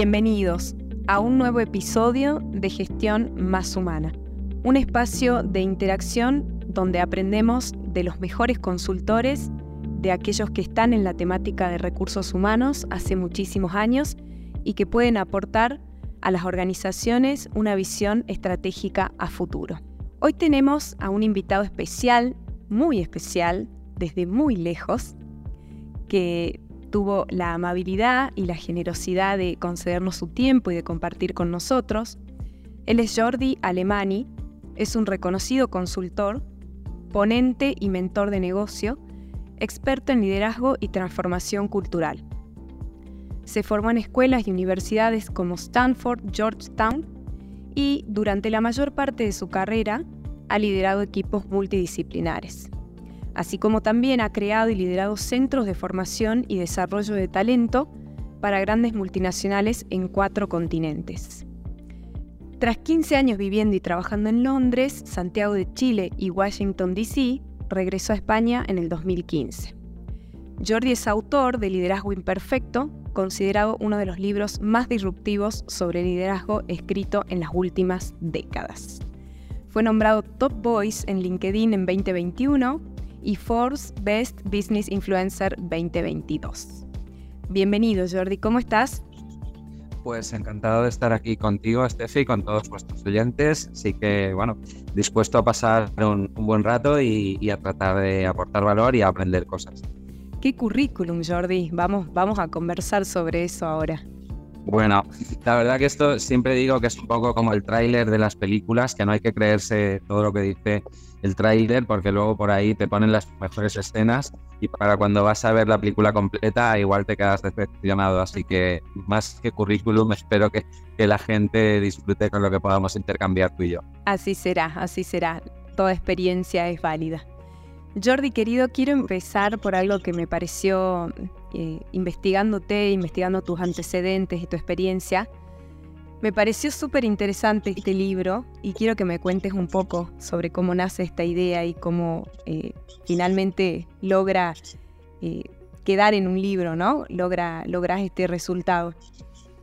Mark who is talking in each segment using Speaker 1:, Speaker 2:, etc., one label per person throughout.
Speaker 1: Bienvenidos a un nuevo episodio de Gestión Más Humana, un espacio de interacción donde aprendemos de los mejores consultores, de aquellos que están en la temática de recursos humanos hace muchísimos años y que pueden aportar a las organizaciones una visión estratégica a futuro. Hoy tenemos a un invitado especial, muy especial, desde muy lejos, que tuvo la amabilidad y la generosidad de concedernos su tiempo y de compartir con nosotros. Él es Jordi Alemani, es un reconocido consultor, ponente y mentor de negocio, experto en liderazgo y transformación cultural. Se formó en escuelas y universidades como Stanford, Georgetown y durante la mayor parte de su carrera ha liderado equipos multidisciplinares así como también ha creado y liderado centros de formación y desarrollo de talento para grandes multinacionales en cuatro continentes. Tras 15 años viviendo y trabajando en Londres, Santiago de Chile y Washington, D.C., regresó a España en el 2015. Jordi es autor de Liderazgo Imperfecto, considerado uno de los libros más disruptivos sobre liderazgo escrito en las últimas décadas. Fue nombrado Top Voice en LinkedIn en 2021 y Forbes Best Business Influencer 2022. Bienvenido Jordi, ¿cómo estás?
Speaker 2: Pues encantado de estar aquí contigo, Steffi, con todos vuestros oyentes. Así que, bueno, dispuesto a pasar un, buen rato y, y, a tratar de aportar valor y a aprender cosas.
Speaker 1: ¿Qué currículum, Jordi? Vamos, vamos a conversar sobre eso ahora.
Speaker 2: Bueno, la verdad que esto siempre digo que es un poco como el tráiler de las películas, que no hay que creerse todo lo que dice el tráiler porque luego por ahí te ponen las mejores escenas y para cuando vas a ver la película completa igual te quedas decepcionado. Así que más que currículum espero que, que la gente disfrute con lo que podamos intercambiar tú y yo.
Speaker 1: Así será, así será. Toda experiencia es válida. Jordi, querido, quiero empezar por algo que me pareció, eh, investigándote, investigando tus antecedentes y tu experiencia, me pareció súper interesante este libro y quiero que me cuentes un poco sobre cómo nace esta idea y cómo eh, finalmente logra eh, quedar en un libro, ¿no? Logra, logras este resultado.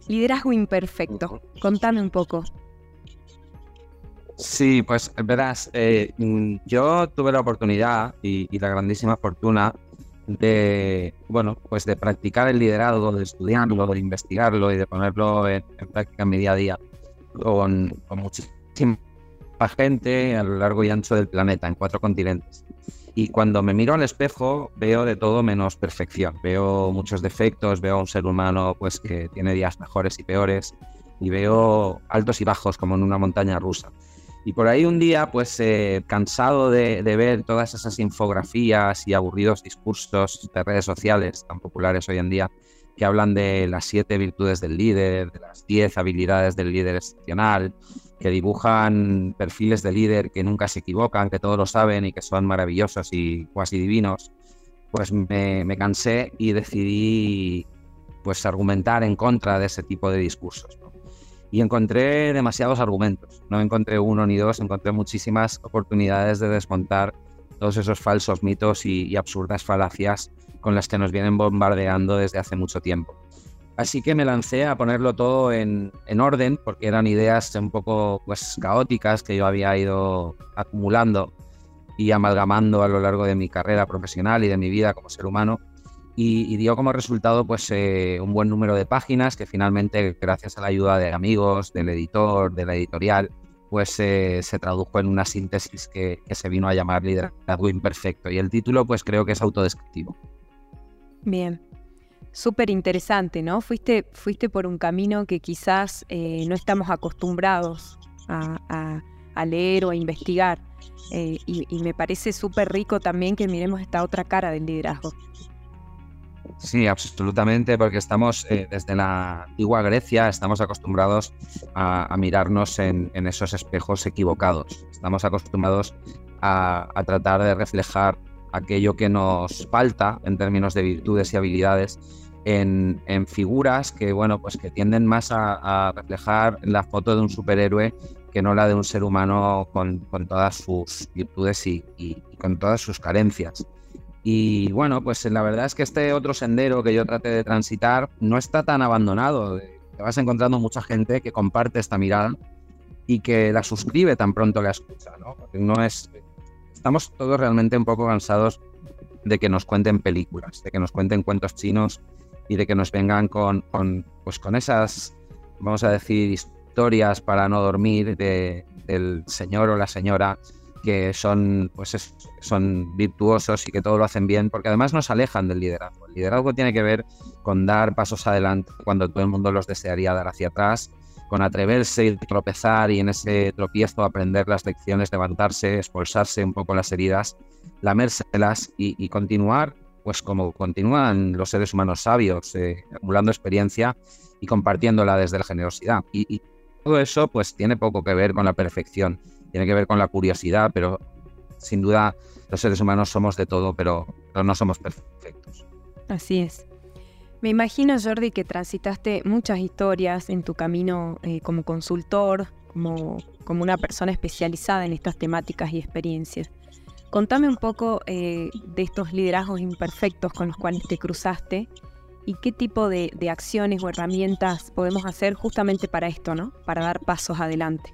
Speaker 1: Liderazgo imperfecto. Contame un poco.
Speaker 2: Sí, pues verás, eh, yo tuve la oportunidad y, y la grandísima fortuna de, bueno, pues de practicar el liderazgo, de estudiarlo, de investigarlo y de ponerlo en, práctica en mi día a día con, con, muchísima gente a lo largo y ancho del planeta, en cuatro continentes. Y cuando me miro al espejo veo de todo menos perfección, veo muchos defectos, veo un ser humano pues que tiene días mejores y peores y veo altos y bajos como en una montaña rusa. Y por ahí un día, pues eh, cansado de, ver todas esas infografías y aburridos discursos de redes sociales tan populares hoy en día, que hablan de las siete virtudes del líder, de las diez habilidades del líder excepcional, que dibujan perfiles de líder que nunca se equivocan, que todos lo saben y que son maravillosos y cuasi divinos, pues me, me cansé y decidí pues argumentar en contra de ese tipo de discursos y encontré demasiados argumentos. No encontré uno ni dos, encontré muchísimas oportunidades de desmontar todos esos falsos mitos y, absurdas falacias con las que nos vienen bombardeando desde hace mucho tiempo. Así que me lancé a ponerlo todo en, en, orden, porque eran ideas un poco pues, caóticas que yo había ido acumulando y amalgamando a lo largo de mi carrera profesional y de mi vida como ser humano y, dio como resultado pues eh, un buen número de páginas que finalmente gracias a la ayuda de amigos, del editor, de la editorial, pues eh, se tradujo en una síntesis que, se vino a llamar Liderazgo Imperfecto y el título pues creo que es autodescriptivo.
Speaker 1: Bien, súper interesante, ¿no? Fuiste, fuiste por un camino que quizás eh, no estamos acostumbrados a, leer o a investigar y, y me parece súper rico también que miremos esta otra cara del liderazgo.
Speaker 2: Sí, absolutamente, porque estamos eh, desde la antigua Grecia, estamos acostumbrados a, mirarnos en, esos espejos equivocados. Estamos acostumbrados a, tratar de reflejar aquello que nos falta en términos de virtudes y habilidades en, figuras que, bueno, pues que tienden más a, reflejar la foto de un superhéroe que no la de un ser humano con, todas sus virtudes y con todas sus carencias. Y bueno, pues la verdad es que este otro sendero que yo traté de transitar no está tan abandonado. te vas encontrando mucha gente que comparte esta mirada y que la suscribe tan pronto la escucha, ¿no? no es, estamos todos realmente un poco cansados de que nos cuenten películas, de que nos cuenten cuentos chinos y de que nos vengan con, con pues con esas, vamos a decir, historias para no dormir de, del señor o la señora que son, pues son virtuosos y que todo lo hacen bien, porque además nos alejan del liderazgo. El liderazgo tiene que ver con dar pasos adelante cuando todo el mundo los desearía dar hacia atrás, con atreverse y tropezar y en ese tropiezo aprender las lecciones, levantarse, expulsarse un poco las heridas, lamérselas y, y continuar, pues como continúan los seres humanos sabios, eh, acumulando experiencia y compartiéndola desde la generosidad. Y, y todo eso pues tiene poco que ver con la perfección tiene que ver con la curiosidad, pero sin duda los seres humanos somos de todo, pero, no somos perfectos.
Speaker 1: Así es. Me imagino, Jordi, que transitaste muchas historias en tu camino eh, como consultor, como, como, una persona especializada en estas temáticas y experiencias. Contame un poco eh, de estos liderazgos imperfectos con los cuales te cruzaste y qué tipo de, de acciones o herramientas podemos hacer justamente para esto, ¿no? Para dar pasos adelante.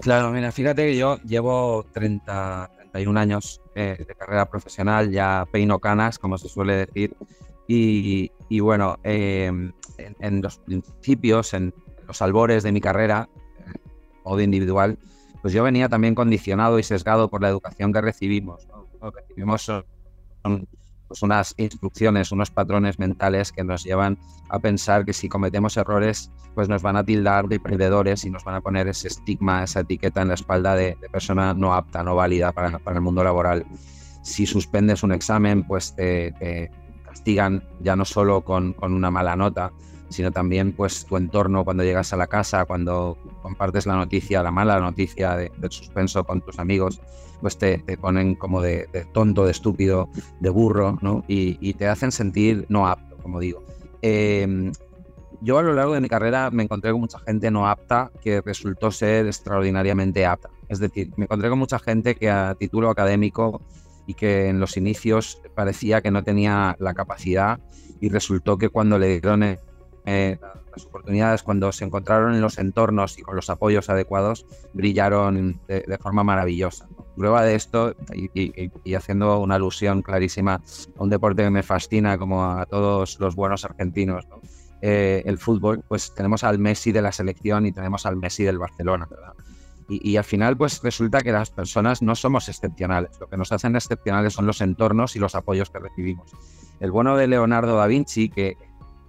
Speaker 2: Claro, mira, fíjate que yo llevo 30, 31 años eh, de carrera profesional, ya peino canas, como se suele decir, y, bueno, em, en, los principios, en los albores de mi carrera, o de individual, pues yo venía también condicionado y sesgado por la educación que recibimos. Recibimos pues unas instrucciones, unos patrones mentales que nos llevan a pensar que si cometemos errores, pues nos van a tildar de perdedores y nos van a poner ese estigma, esa etiqueta en la espalda de, persona no apta, no válida para, el mundo laboral. Si suspendes un examen, pues te, castigan ya no solo con, una mala nota, sino también pues tu entorno cuando llegas a la casa, cuando compartes la noticia, la mala noticia del suspenso con tus amigos, pues te, ponen como de, tonto, de estúpido, de burro, ¿no? Y, te hacen sentir no apto, como digo. Em, yo a lo largo de mi carrera me encontré con mucha gente no apta que resultó ser extraordinariamente apta. Es decir, me encontré con mucha gente que a título académico y que en los inicios parecía que no tenía la capacidad y resultó que cuando le dieron eh, las oportunidades, cuando se encontraron en los entornos y con los apoyos adecuados, brillaron de, forma maravillosa. Prueba de esto, y, haciendo una alusión clarísima a un deporte que me fascina, como a todos los buenos argentinos, eh, el fútbol, pues tenemos al Messi de la selección y tenemos al Messi del Barcelona, Y, y, al final, pues resulta que las personas no somos excepcionales. Lo que nos hacen excepcionales son los entornos y los apoyos que recibimos. El bueno de Leonardo da Vinci, que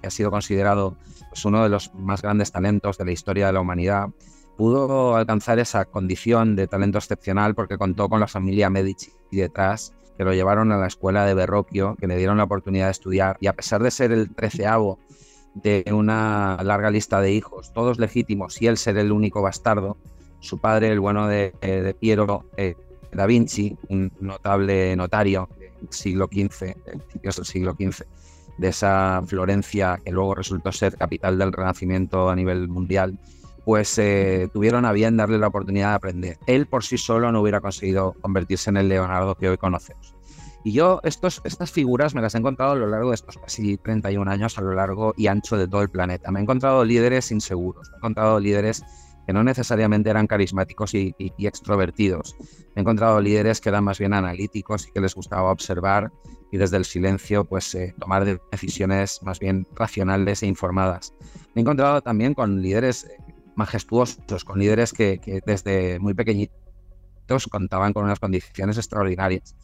Speaker 2: que ha sido considerado pues, uno de los más grandes talentos de la historia de la humanidad, pudo alcanzar esa condición de talento excepcional porque contó con la familia Medici detrás, que lo llevaron a la escuela de Verrocchio, que le dieron la oportunidad de estudiar. Y a pesar de ser el treceavo de una larga lista de hijos, todos legítimos y él ser el único bastardo, su padre, el bueno de, eh, Piero eh, da Vinci, un notable notario del siglo XV, del siglo XV, de esa Florencia que luego resultó ser capital del Renacimiento a nivel mundial, pues eh, tuvieron a bien darle la oportunidad de aprender. Él por sí solo no hubiera conseguido convertirse en el Leonardo que hoy conocemos. Y yo estos, estas figuras me las he encontrado a lo largo de estos casi 31 años, a lo largo y ancho de todo el planeta. Me he encontrado líderes inseguros, me he encontrado líderes que no necesariamente eran carismáticos y, extrovertidos. He encontrado líderes que eran más bien analíticos y que les gustaba observar y desde el silencio pues eh, tomar decisiones más bien racionales e informadas. Me he encontrado también con líderes eh, majestuosos, con líderes que, desde muy pequeñitos contaban con unas condiciones extraordinarias.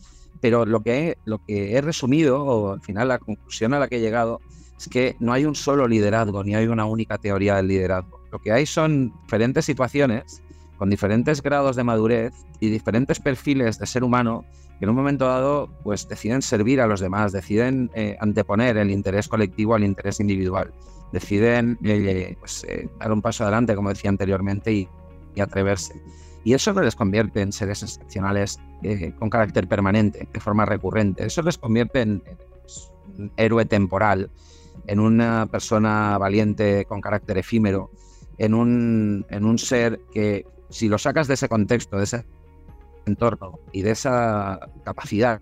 Speaker 2: Pero lo que, lo que he resumido, o al final la conclusión a la que he llegado, es que no hay un solo liderazgo, ni hay una única teoría del liderazgo. Lo que hay son diferentes situaciones con diferentes grados de madurez y diferentes perfiles de ser humano que en un momento dado pues deciden servir a los demás, deciden eh, anteponer el interés colectivo al interés individual, deciden eh, pues, eh, dar un paso adelante, como decía anteriormente, y, atreverse. Y eso les convierte en seres excepcionales con carácter permanente, de forma recurrente. Eso les convierte en, pues, un héroe temporal en una persona valiente con carácter efímero, en un, en un ser que si lo sacas de ese contexto, de ese entorno y de esa capacidad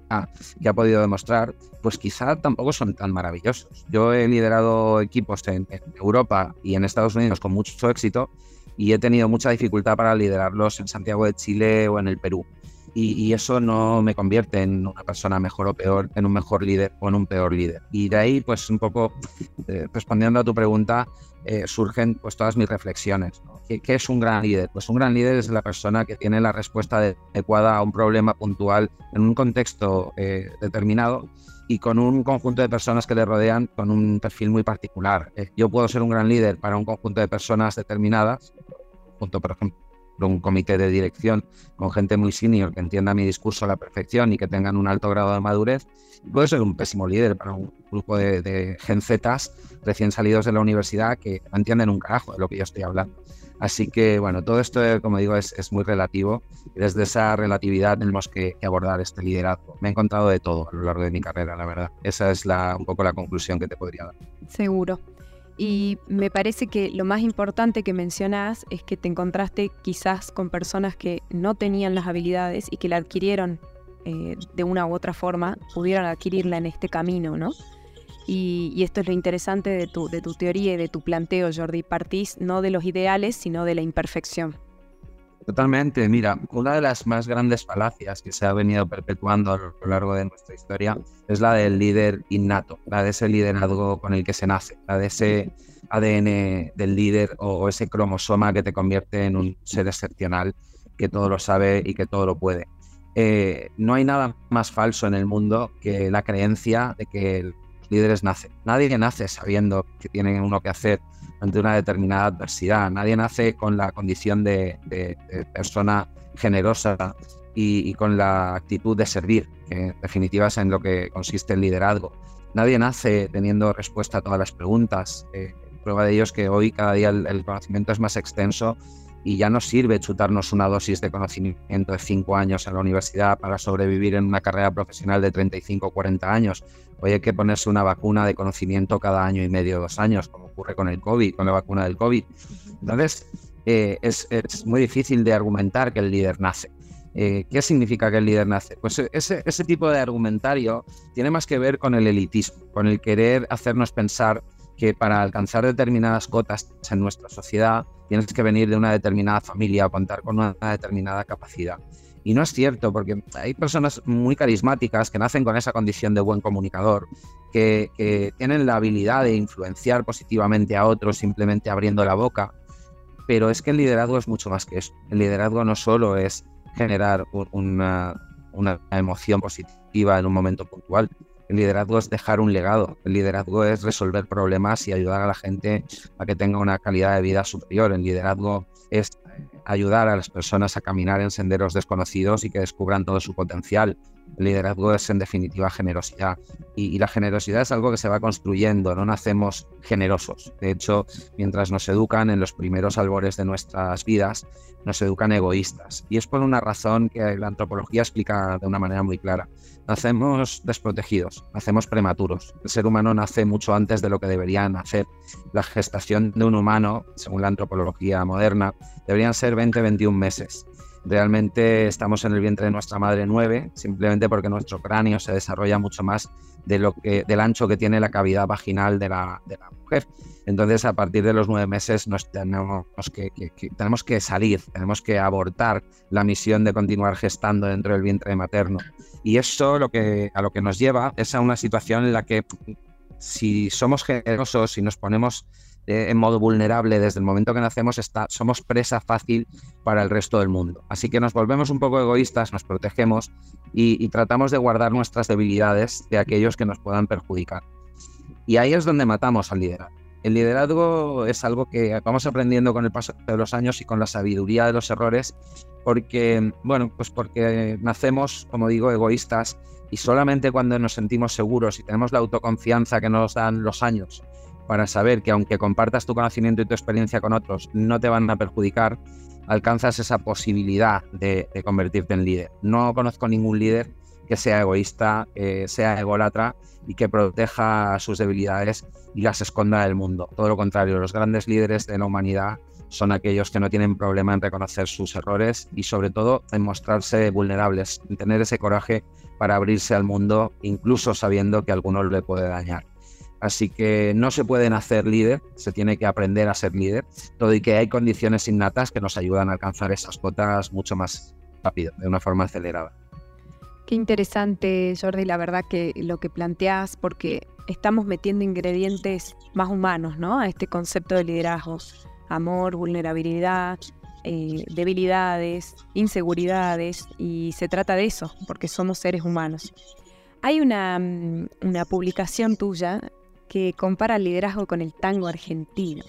Speaker 2: que ha podido demostrar, pues quizá tampoco son tan maravillosos. Yo he liderado equipos en, Europa y en Estados Unidos con mucho éxito y he tenido mucha dificultad para liderarlos en Santiago de Chile o en el Perú. Y, eso no me convierte en una persona mejor o peor, en un mejor líder o en un peor líder. Y de ahí, pues un poco eh, respondiendo a tu pregunta, eh, surgen pues todas mis reflexiones. ¿Qué, es un gran líder? Pues un gran líder es la persona que tiene la respuesta adecuada a un problema puntual en un contexto eh, determinado y con un conjunto de personas que le rodean con un perfil muy particular. yo puedo ser un gran líder para un conjunto de personas determinadas, junto, por ejemplo, un comité de dirección con gente muy senior que entienda mi discurso a la perfección y que tengan un alto grado de madurez, puede ser un pésimo líder para un grupo de, de gen Zetas recién salidos de la universidad que no entienden un carajo de lo que yo estoy hablando. Así que, bueno, todo esto, como digo, es, es muy relativo desde esa relatividad tenemos que, abordar este liderazgo. Me he encontrado de todo a lo largo de mi carrera, la verdad. Esa es la, un poco la conclusión que te podría dar.
Speaker 1: Seguro. Y me parece que lo más importante que mencionas es que te encontraste quizás con personas que no tenían las habilidades y que la adquirieron eh, de una u otra forma, pudieron adquirirla en este camino, ¿no? Y, y, esto es lo interesante de tu, de tu teoría y de tu planteo, Jordi. Partís no de los ideales, sino de la imperfección.
Speaker 2: Totalmente. Mira, una de las más grandes falacias que se ha venido perpetuando a lo largo de nuestra historia es la del líder innato, la de ese liderazgo con el que se nace, la de ese ADN del líder o, ese cromosoma que te convierte en un ser excepcional que todo lo sabe y que todo lo puede. Eh, no hay nada más falso en el mundo que la creencia de que los líderes nacen. Nadie nace sabiendo que tienen uno que hacer ante una determinada adversidad. Nadie nace con la condición de, persona generosa y, con la actitud de servir, que en definitiva es en lo que consiste el liderazgo. Nadie nace teniendo respuesta a todas las preguntas. Eh, prueba de ello es que hoy cada día el, conocimiento es más extenso y ya no sirve chutarnos una dosis de conocimiento de cinco años en la universidad para sobrevivir en una carrera profesional de 35 o 40 años. Hoy hay que ponerse una vacuna de conocimiento cada año y medio, dos años, como ocurre con el COVID, con la vacuna del COVID. Entonces, eh, es, muy difícil de argumentar que el líder nace. Eh, ¿Qué significa que el líder nace? Pues ese, ese tipo de argumentario tiene más que ver con el elitismo, con el querer hacernos pensar que para alcanzar determinadas cotas en nuestra sociedad tienes que venir de una determinada familia o contar con una determinada capacidad. Y no es cierto, porque hay personas muy carismáticas que nacen con esa condición de buen comunicador, que, que, tienen la habilidad de influenciar positivamente a otros simplemente abriendo la boca. Pero es que el liderazgo es mucho más que eso. El liderazgo no solo es generar una, una emoción positiva en un momento puntual, el liderazgo es dejar un legado, el liderazgo es resolver problemas y ayudar a la gente a que tenga una calidad de vida superior. El liderazgo es ayudar a las personas a caminar en senderos desconocidos y que descubran todo su potencial. Liderazgo es en definitiva generosidad y, la generosidad es algo que se va construyendo, no nacemos generosos. De hecho, mientras nos educan en los primeros albores de nuestras vidas, nos educan egoístas. Y es por una razón que la antropología explica de una manera muy clara. Nacemos desprotegidos, nacemos prematuros. El ser humano nace mucho antes de lo que debería nacer. La gestación de un humano, según la antropología moderna, deberían ser 20-21 meses. Realmente estamos en el vientre de nuestra madre nueve, simplemente porque nuestro cráneo se desarrolla mucho más de lo que, del ancho que tiene la cavidad vaginal de la, mujer. Entonces, a partir de los nueve meses nos tenemos que, tenemos que salir, tenemos que abortar la misión de continuar gestando dentro del vientre materno. Y eso lo que, a lo que nos lleva es a una situación en la que si somos generosos, y nos ponemos en modo vulnerable desde el momento que nacemos, está, somos presa fácil para el resto del mundo. Así que nos volvemos un poco egoístas, nos protegemos y, tratamos de guardar nuestras debilidades de aquellos que nos puedan perjudicar. Y ahí es donde matamos al liderazgo. El liderazgo es algo que vamos aprendiendo con el paso de los años y con la sabiduría de los errores, porque, bueno, pues porque nacemos, como digo, egoístas y solamente cuando nos sentimos seguros y tenemos la autoconfianza que nos dan los años para saber que aunque compartas tu conocimiento y tu experiencia con otros, no te van a perjudicar, alcanzas esa posibilidad de, convertirte en líder. No conozco ningún líder que sea egoísta, sea ególatra y que proteja sus debilidades y las esconda del mundo. Todo lo contrario, los grandes líderes de la humanidad son aquellos que no tienen problema en reconocer sus errores y sobre todo en mostrarse vulnerables, en tener ese coraje para abrirse al mundo, incluso sabiendo que alguno le puede dañar. Así que no se pueden hacer líder, se tiene que aprender a ser líder, todo y que hay condiciones innatas que nos ayudan a alcanzar esas cotas mucho más rápido, de una forma acelerada.
Speaker 1: Qué interesante, Jordi, la verdad que lo que planteas, porque estamos metiendo ingredientes más humanos, ¿no? A este concepto de liderazgo. Amor, vulnerabilidad, eh, debilidades, inseguridades, y se trata de eso, porque somos seres humanos. Hay una, mm, una publicación tuya que compara el liderazgo con el tango argentino.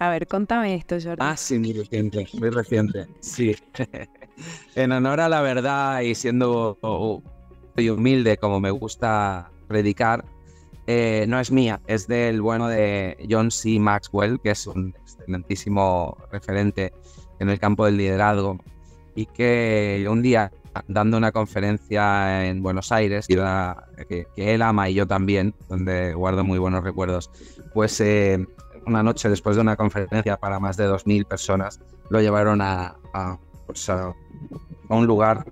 Speaker 1: A ver, contame esto, Jordi.
Speaker 2: Ah, sí, muy reciente, muy reciente. Sí. en honor a la verdad y siendo humilde como me gusta predicar, eh, no es mía, es del bueno de John C. Maxwell, que es un excelentísimo referente en el campo del liderazgo y que un día dando una conferencia en Buenos Aires, que, él ama y yo también, donde guardo muy buenos recuerdos, pues eh, una noche después de una conferencia para más de 2.000 personas, lo llevaron a, pues, a, un lugar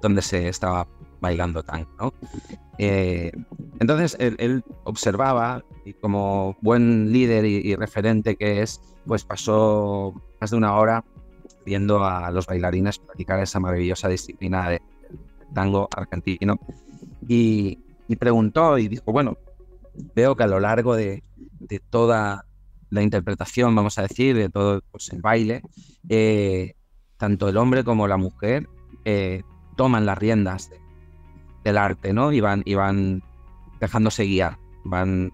Speaker 2: donde se estaba bailando tango. ¿no? Eh, entonces él, observaba y como buen líder y, referente que es, pues pasó más de una hora viendo a los bailarines practicar esa maravillosa disciplina de tango argentino y, preguntó y dijo, bueno, veo que a lo largo de, toda la interpretación, vamos a decir, de todo pues, el baile, eh, tanto el hombre como la mujer eh, toman las riendas del arte, ¿no? Y van, y van dejándose guiar, van,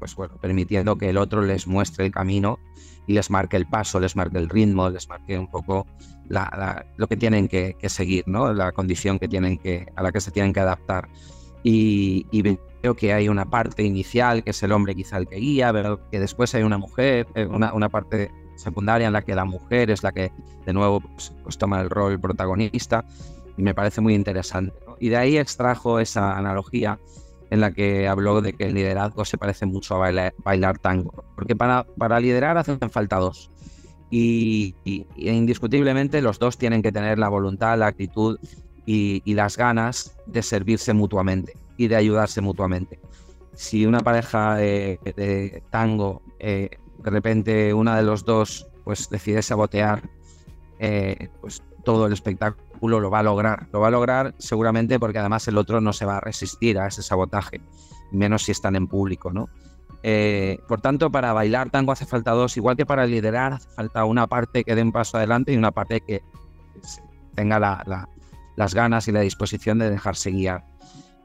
Speaker 2: pues bueno, permitiendo que el otro les muestre el camino y les marque el paso, les marque el ritmo, les marque un poco lo que tienen que, seguir, ¿no? La condición que tienen que, a la que se tienen que adaptar. Y, y, veo que hay una parte inicial, que es el hombre quizá el que guía, pero que después hay una mujer, eh, una, una parte secundaria en la que la mujer es la que de nuevo pues, pues, toma el rol protagonista y me parece muy interesante. Y de ahí extrajo esa analogía en la que habló de que el liderazgo se parece mucho a bailar, tango, porque para, para, liderar hacen falta dos. Y, indiscutiblemente los dos tienen que tener la voluntad, la actitud y, las ganas de servirse mutuamente y de ayudarse mutuamente. Si una pareja de, tango eh, de repente una de los dos pues decide sabotear eh, pues todo el espectáculo lo va a lograr. Lo va a lograr seguramente porque además el otro no se va a resistir a ese sabotaje, menos si están en público, ¿no? Eh, por tanto, para bailar tango hace falta dos, igual que para liderar hace falta una parte que dé un paso adelante y una parte que tenga las ganas y la disposición de dejarse guiar.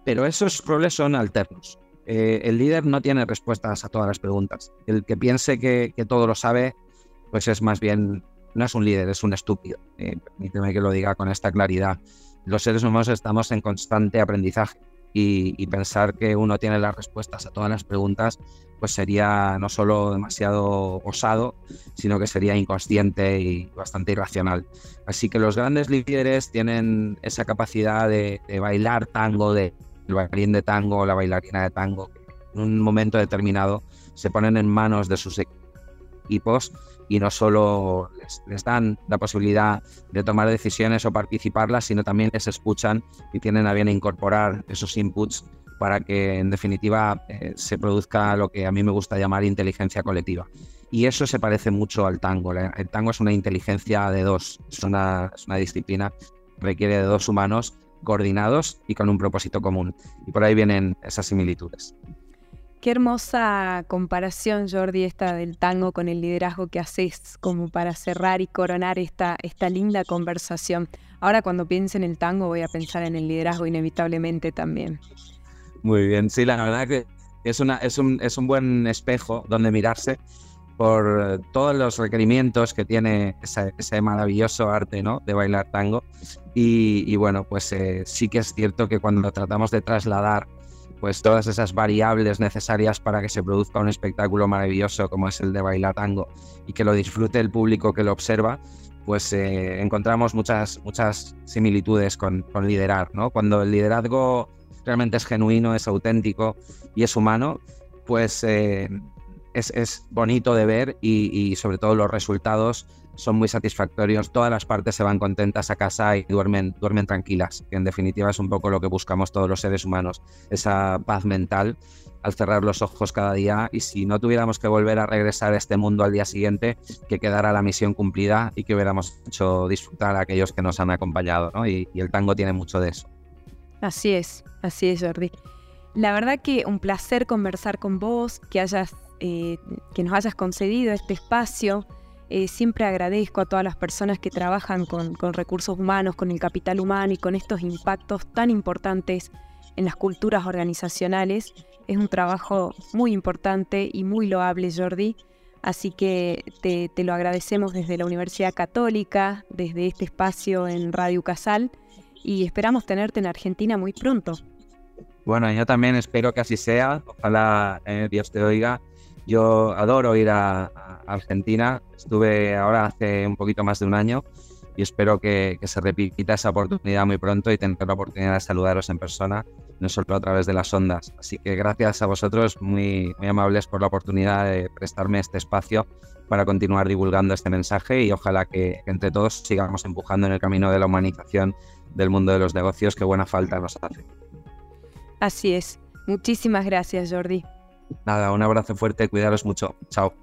Speaker 2: Pero esos roles son alternos. Eh, el líder no tiene respuestas a todas las preguntas. El que piense que, todo lo sabe, pues es más bien, no es un líder, es un estúpido. Eh, permíteme que lo diga con esta claridad. Los seres humanos estamos en constante aprendizaje y, pensar que uno tiene las respuestas a todas las preguntas, pues sería no solo demasiado osado, sino que sería inconsciente y bastante irracional. Así que los grandes líderes tienen esa capacidad de bailar tango, de el bailarín de tango la bailarina de tango, en un momento determinado se ponen en manos de sus equipos y no solo les, dan la posibilidad de tomar decisiones o participarlas, sino también les escuchan y tienen a bien incorporar esos inputs para que en definitiva eh, se produzca lo que a mí me gusta llamar inteligencia colectiva. Y eso se parece mucho al tango. El tango es una inteligencia de dos, es una, es una disciplina, requiere de dos humanos coordinados y con un propósito común. Y por ahí vienen esas similitudes.
Speaker 1: Qué hermosa comparación, Jordi, esta del tango con el liderazgo que haces como para cerrar y coronar esta, esta linda conversación. Ahora cuando piense en el tango voy a pensar en el liderazgo inevitablemente también.
Speaker 2: Muy bien, sí, la verdad que es, una, es, un, es un buen espejo donde mirarse por todos los requerimientos que tiene ese, maravilloso arte ¿no? de bailar tango. Y, bueno, pues eh, sí que es cierto que cuando tratamos de trasladar pues todas esas variables necesarias para que se produzca un espectáculo maravilloso como es el de bailar tango y que lo disfrute el público que lo observa, pues eh, encontramos muchas, muchas similitudes con, con liderar. ¿no? Cuando el liderazgo realmente es genuino, es auténtico y es humano, pues eh, es, bonito de ver y, sobre todo los resultados son muy satisfactorios. Todas las partes se van contentas a casa y duermen, duermen tranquilas, en definitiva es un poco lo que buscamos todos los seres humanos, esa paz mental al cerrar los ojos cada día y si no tuviéramos que volver a regresar a este mundo al día siguiente, que quedara la misión cumplida y que hubiéramos hecho disfrutar a aquellos que nos han acompañado. y el tango tiene mucho de eso.
Speaker 1: Así es, así es, Jordi. La verdad que un placer conversar con vos, que, hayas, eh, que nos hayas concedido este espacio. Eh, siempre agradezco a todas las personas que trabajan con, recursos humanos, con el capital humano y con estos impactos tan importantes en las culturas organizacionales. Es un trabajo muy importante y muy loable, Jordi. Así que te, te lo agradecemos desde la Universidad Católica, desde este espacio en Radio Casal y esperamos tenerte en Argentina muy pronto.
Speaker 2: Bueno, yo también espero que así sea. Ojalá eh, Dios te oiga. Yo adoro ir a, Argentina. Estuve ahora hace un poquito más de un año y espero que, se repita esa oportunidad muy pronto y tener la oportunidad de saludaros en persona, no solo a través de las ondas. Así que gracias a vosotros, muy, muy amables por la oportunidad de prestarme este espacio para continuar divulgando este mensaje y ojalá que entre todos sigamos empujando en el camino de la humanización del mundo de los negocios que buena falta nos hace.
Speaker 1: Así es. Muchísimas gracias, Jordi.
Speaker 2: Nada, un abrazo fuerte, cuidaros mucho. Chao.